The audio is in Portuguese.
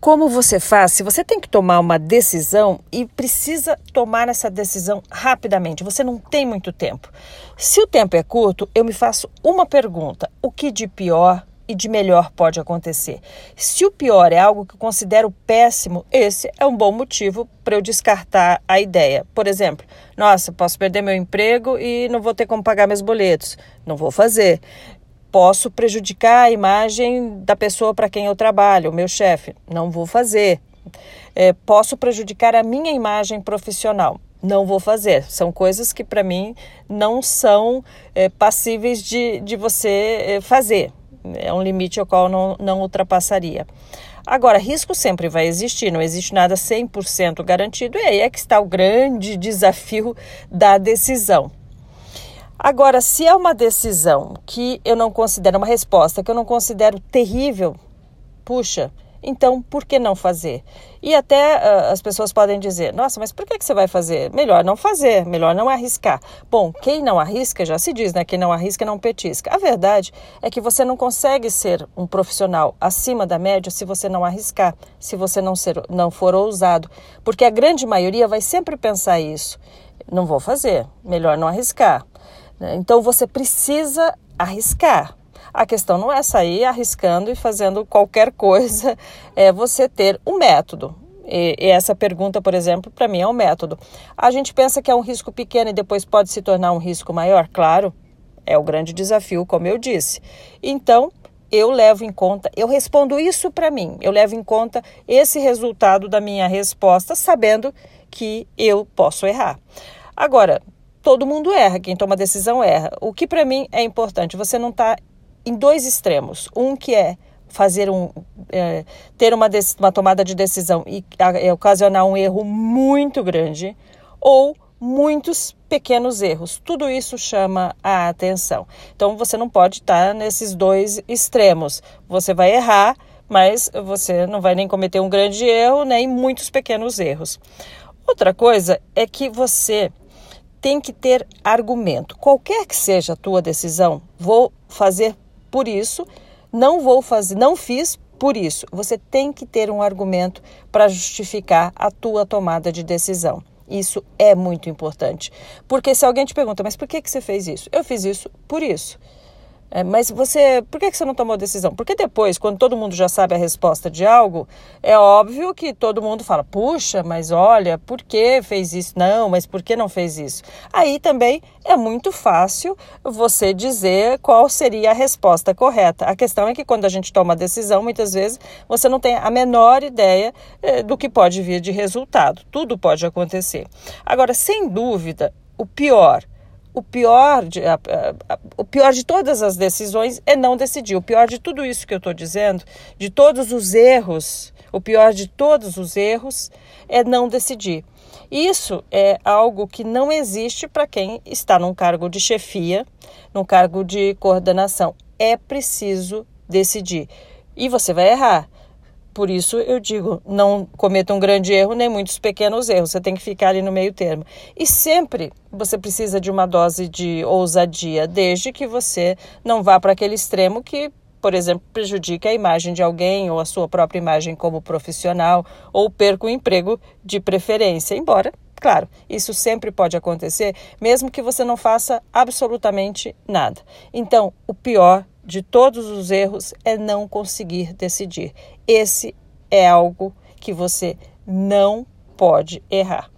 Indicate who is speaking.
Speaker 1: como você faz se você tem que tomar uma decisão e precisa tomar essa decisão rapidamente? Você não tem muito tempo. Se o tempo é curto, eu me faço uma pergunta: o que de pior e de melhor pode acontecer? Se o pior é algo que considero péssimo, esse é um bom motivo para eu descartar a ideia. Por exemplo, nossa, posso perder meu emprego e não vou ter como pagar meus boletos. Não vou fazer posso prejudicar a imagem da pessoa para quem eu trabalho, o meu chefe. Não vou fazer. É, posso prejudicar a minha imagem profissional. Não vou fazer. São coisas que, para mim, não são é, passíveis de, de você é, fazer. É um limite ao qual não, não ultrapassaria. Agora, risco sempre vai existir, não existe nada 100% garantido, e aí é que está o grande desafio da decisão. Agora, se é uma decisão que eu não considero, uma resposta que eu não considero terrível, puxa, então por que não fazer? E até uh, as pessoas podem dizer: nossa, mas por que, que você vai fazer? Melhor não fazer, melhor não arriscar. Bom, quem não arrisca, já se diz, né? Quem não arrisca não petisca. A verdade é que você não consegue ser um profissional acima da média se você não arriscar, se você não, ser, não for ousado. Porque a grande maioria vai sempre pensar isso. Não vou fazer, melhor não arriscar. Né? Então você precisa arriscar. A questão não é sair arriscando e fazendo qualquer coisa, é você ter um método. E, e essa pergunta, por exemplo, para mim é um método. A gente pensa que é um risco pequeno e depois pode se tornar um risco maior? Claro, é o grande desafio, como eu disse. Então, eu levo em conta, eu respondo isso para mim, eu levo em conta esse resultado da minha resposta, sabendo que eu posso errar. Agora, todo mundo erra, quem toma decisão erra. O que para mim é importante, você não está em dois extremos. Um que é fazer um é, ter uma, uma tomada de decisão e é, ocasionar um erro muito grande ou muitos pequenos erros. Tudo isso chama a atenção. Então você não pode estar nesses dois extremos. Você vai errar, mas você não vai nem cometer um grande erro, nem muitos pequenos erros. Outra coisa é que você tem que ter argumento. Qualquer que seja a tua decisão, vou fazer por isso, não vou fazer, não fiz por isso. Você tem que ter um argumento para justificar a tua tomada de decisão. Isso é muito importante. Porque se alguém te pergunta, mas por que, que você fez isso? Eu fiz isso por isso. É, mas você, por que você não tomou decisão? Porque depois, quando todo mundo já sabe a resposta de algo, é óbvio que todo mundo fala: puxa, mas olha, por que fez isso? Não, mas por que não fez isso? Aí também é muito fácil você dizer qual seria a resposta correta. A questão é que quando a gente toma a decisão, muitas vezes você não tem a menor ideia é, do que pode vir de resultado. Tudo pode acontecer. Agora, sem dúvida, o pior o pior, de, a, a, o pior de todas as decisões é não decidir. O pior de tudo isso que eu estou dizendo, de todos os erros, o pior de todos os erros é não decidir. Isso é algo que não existe para quem está num cargo de chefia, num cargo de coordenação. É preciso decidir. E você vai errar. Por isso eu digo, não cometa um grande erro nem muitos pequenos erros, você tem que ficar ali no meio termo. E sempre você precisa de uma dose de ousadia, desde que você não vá para aquele extremo que, por exemplo, prejudique a imagem de alguém ou a sua própria imagem como profissional ou perca o emprego de preferência, embora Claro, isso sempre pode acontecer, mesmo que você não faça absolutamente nada. Então, o pior de todos os erros é não conseguir decidir. Esse é algo que você não pode errar.